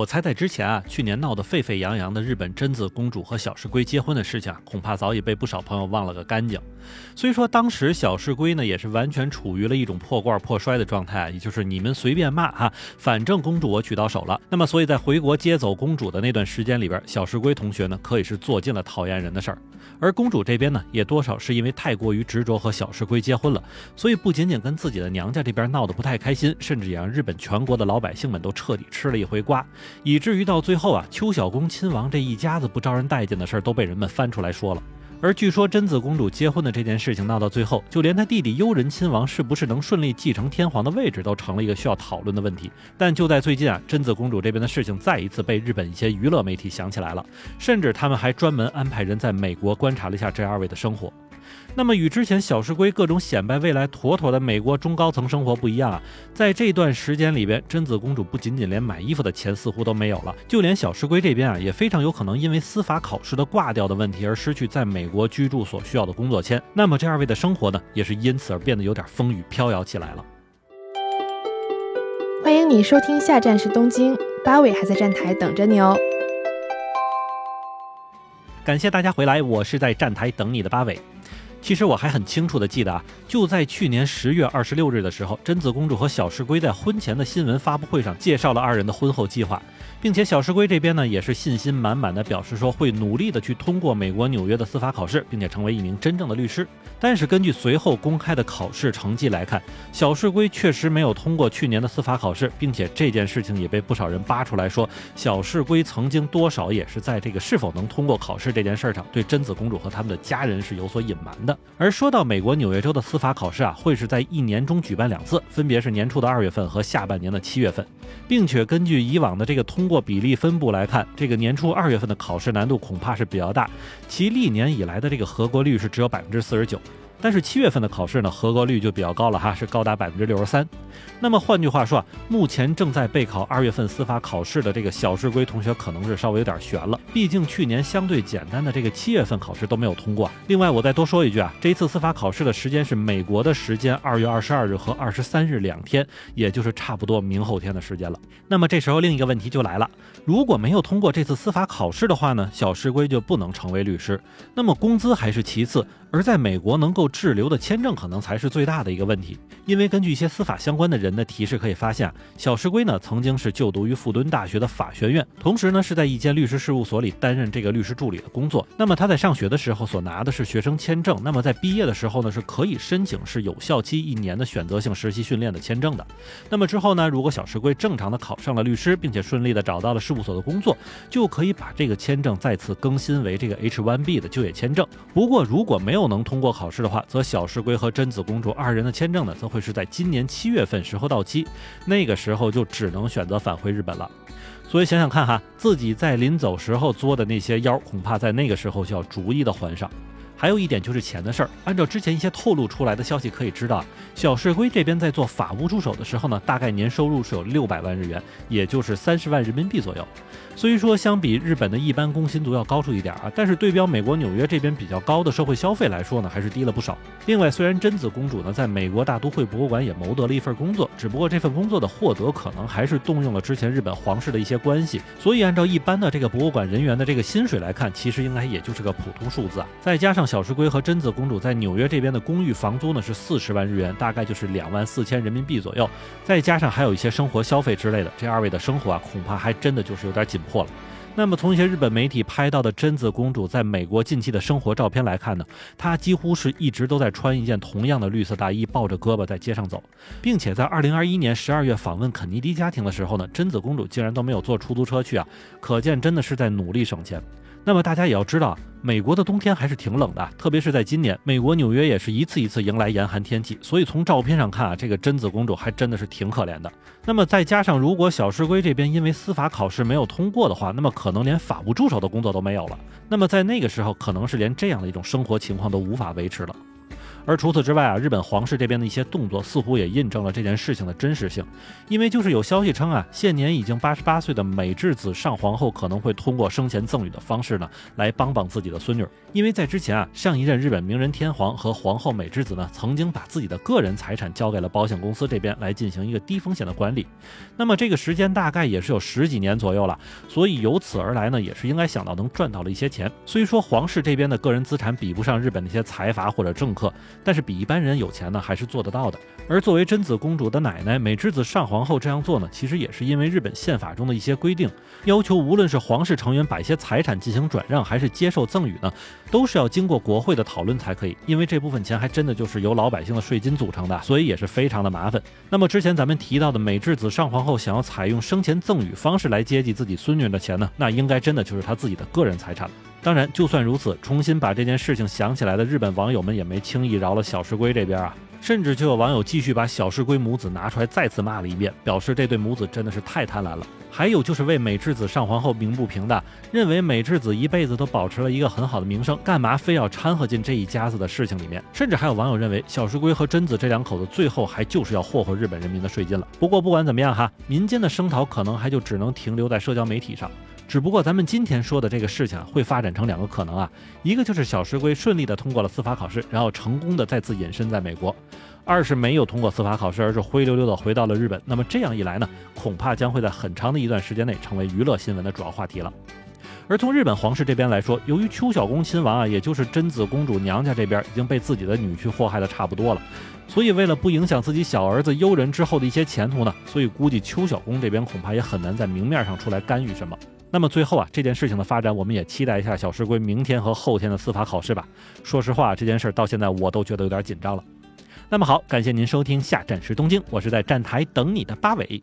我猜在之前啊，去年闹得沸沸扬扬的日本贞子公主和小石龟结婚的事情啊，恐怕早已被不少朋友忘了个干净。所以说，当时小石龟呢，也是完全处于了一种破罐破摔的状态，也就是你们随便骂哈，反正公主我娶到手了。那么，所以在回国接走公主的那段时间里边，小石龟同学呢，可以是做尽了讨厌人的事儿。而公主这边呢，也多少是因为太过于执着和小石龟结婚了，所以不仅仅跟自己的娘家这边闹得不太开心，甚至也让日本全国的老百姓们都彻底吃了一回瓜。以至于到最后啊，邱小公亲王这一家子不招人待见的事儿都被人们翻出来说了。而据说贞子公主结婚的这件事情闹到最后，就连她弟弟悠仁亲王是不是能顺利继承天皇的位置，都成了一个需要讨论的问题。但就在最近啊，贞子公主这边的事情再一次被日本一些娱乐媒体想起来了，甚至他们还专门安排人在美国观察了一下这二位的生活。那么与之前小石龟各种显摆未来妥妥的美国中高层生活不一样啊，在这段时间里边，贞子公主不仅仅连买衣服的钱似乎都没有了，就连小石龟这边啊，也非常有可能因为司法考试的挂掉的问题而失去在美国居住所需要的工作签。那么这二位的生活呢，也是因此而变得有点风雨飘摇起来了。欢迎你收听下站是东京，八尾还在站台等着你哦。感谢大家回来，我是在站台等你的八尾。其实我还很清楚的记得啊，就在去年十月二十六日的时候，贞子公主和小石龟在婚前的新闻发布会上介绍了二人的婚后计划。并且小石龟这边呢，也是信心满满的表示说会努力的去通过美国纽约的司法考试，并且成为一名真正的律师。但是根据随后公开的考试成绩来看，小石龟确实没有通过去年的司法考试，并且这件事情也被不少人扒出来说，小石龟曾经多少也是在这个是否能通过考试这件事上，对贞子公主和他们的家人是有所隐瞒的。而说到美国纽约州的司法考试啊，会是在一年中举办两次，分别是年初的二月份和下半年的七月份，并且根据以往的这个通过比例分布来看，这个年初二月份的考试难度恐怕是比较大，其历年以来的这个合格率是只有百分之四十九。但是七月份的考试呢，合格率就比较高了哈，是高达百分之六十三。那么换句话说啊，目前正在备考二月份司法考试的这个小石龟同学，可能是稍微有点悬了。毕竟去年相对简单的这个七月份考试都没有通过。另外，我再多说一句啊，这一次司法考试的时间是美国的时间二月二十二日和二十三日两天，也就是差不多明后天的时间了。那么这时候另一个问题就来了，如果没有通过这次司法考试的话呢，小石龟就不能成为律师。那么工资还是其次。而在美国能够滞留的签证可能才是最大的一个问题，因为根据一些司法相关的人的提示可以发现，小石龟呢曾经是就读于富敦大学的法学院，同时呢是在一间律师事务所里担任这个律师助理的工作。那么他在上学的时候所拿的是学生签证，那么在毕业的时候呢是可以申请是有效期一年的选择性实习训练的签证的。那么之后呢，如果小石龟正常的考上了律师，并且顺利的找到了事务所的工作，就可以把这个签证再次更新为这个 H1B 的就业签证。不过如果没有能通过考试的话，则小石龟和贞子公主二人的签证呢，则会是在今年七月份时候到期，那个时候就只能选择返回日本了。所以想想看哈，自己在临走时候作的那些妖，恐怕在那个时候就要逐一的还上。还有一点就是钱的事儿。按照之前一些透露出来的消息可以知道，小石龟这边在做法务助手的时候呢，大概年收入是有六百万日元，也就是三十万人民币左右。虽说相比日本的一般工薪族要高出一点啊，但是对标美国纽约这边比较高的社会消费来说呢，还是低了不少。另外，虽然贞子公主呢在美国大都会博物馆也谋得了一份工作，只不过这份工作的获得可能还是动用了之前日本皇室的一些关系，所以按照一般的这个博物馆人员的这个薪水来看，其实应该也就是个普通数字啊。再加上小石龟和贞子公主在纽约这边的公寓房租呢是四十万日元，大概就是两万四千人民币左右。再加上还有一些生活消费之类的，这二位的生活啊，恐怕还真的就是有点紧迫了。那么从一些日本媒体拍到的贞子公主在美国近期的生活照片来看呢，她几乎是一直都在穿一件同样的绿色大衣，抱着胳膊在街上走，并且在二零二一年十二月访问肯尼迪家庭的时候呢，贞子公主竟然都没有坐出租车去啊，可见真的是在努力省钱。那么大家也要知道，美国的冬天还是挺冷的，特别是在今年，美国纽约也是一次一次迎来严寒天气。所以从照片上看啊，这个贞子公主还真的是挺可怜的。那么再加上，如果小石龟这边因为司法考试没有通过的话，那么可能连法务助手的工作都没有了。那么在那个时候，可能是连这样的一种生活情况都无法维持了。而除此之外啊，日本皇室这边的一些动作似乎也印证了这件事情的真实性，因为就是有消息称啊，现年已经八十八岁的美智子上皇后可能会通过生前赠与的方式呢，来帮帮自己的孙女。因为在之前啊，上一任日本明仁天皇和皇后美智子呢，曾经把自己的个人财产交给了保险公司这边来进行一个低风险的管理。那么这个时间大概也是有十几年左右了，所以由此而来呢，也是应该想到能赚到了一些钱。虽说皇室这边的个人资产比不上日本那些财阀或者政客。但是比一般人有钱呢，还是做得到的。而作为贞子公主的奶奶美智子上皇后这样做呢，其实也是因为日本宪法中的一些规定，要求无论是皇室成员把一些财产进行转让，还是接受赠与呢，都是要经过国会的讨论才可以。因为这部分钱还真的就是由老百姓的税金组成的，所以也是非常的麻烦。那么之前咱们提到的美智子上皇后想要采用生前赠与方式来接济自己孙女的钱呢，那应该真的就是她自己的个人财产了。当然，就算如此，重新把这件事情想起来的日本网友们也没轻易饶了小石龟这边啊，甚至就有网友继续把小石龟母子拿出来再次骂了一遍，表示这对母子真的是太贪婪了。还有就是为美智子上皇后鸣不平的，认为美智子一辈子都保持了一个很好的名声，干嘛非要掺和进这一家子的事情里面？甚至还有网友认为小石龟和贞子这两口子最后还就是要霍霍日本人民的税金了。不过不管怎么样哈，民间的声讨可能还就只能停留在社交媒体上。只不过咱们今天说的这个事情，会发展成两个可能啊，一个就是小石龟顺利的通过了司法考试，然后成功的再次隐身在美国；二是没有通过司法考试，而是灰溜溜的回到了日本。那么这样一来呢，恐怕将会在很长的一段时间内成为娱乐新闻的主要话题了。而从日本皇室这边来说，由于邱小公亲王啊，也就是贞子公主娘家这边已经被自己的女婿祸害的差不多了，所以为了不影响自己小儿子悠仁之后的一些前途呢，所以估计邱小公这边恐怕也很难在明面上出来干预什么。那么最后啊，这件事情的发展，我们也期待一下小石龟明天和后天的司法考试吧。说实话，这件事到现在我都觉得有点紧张了。那么好，感谢您收听下站时东京，我是在站台等你的八尾。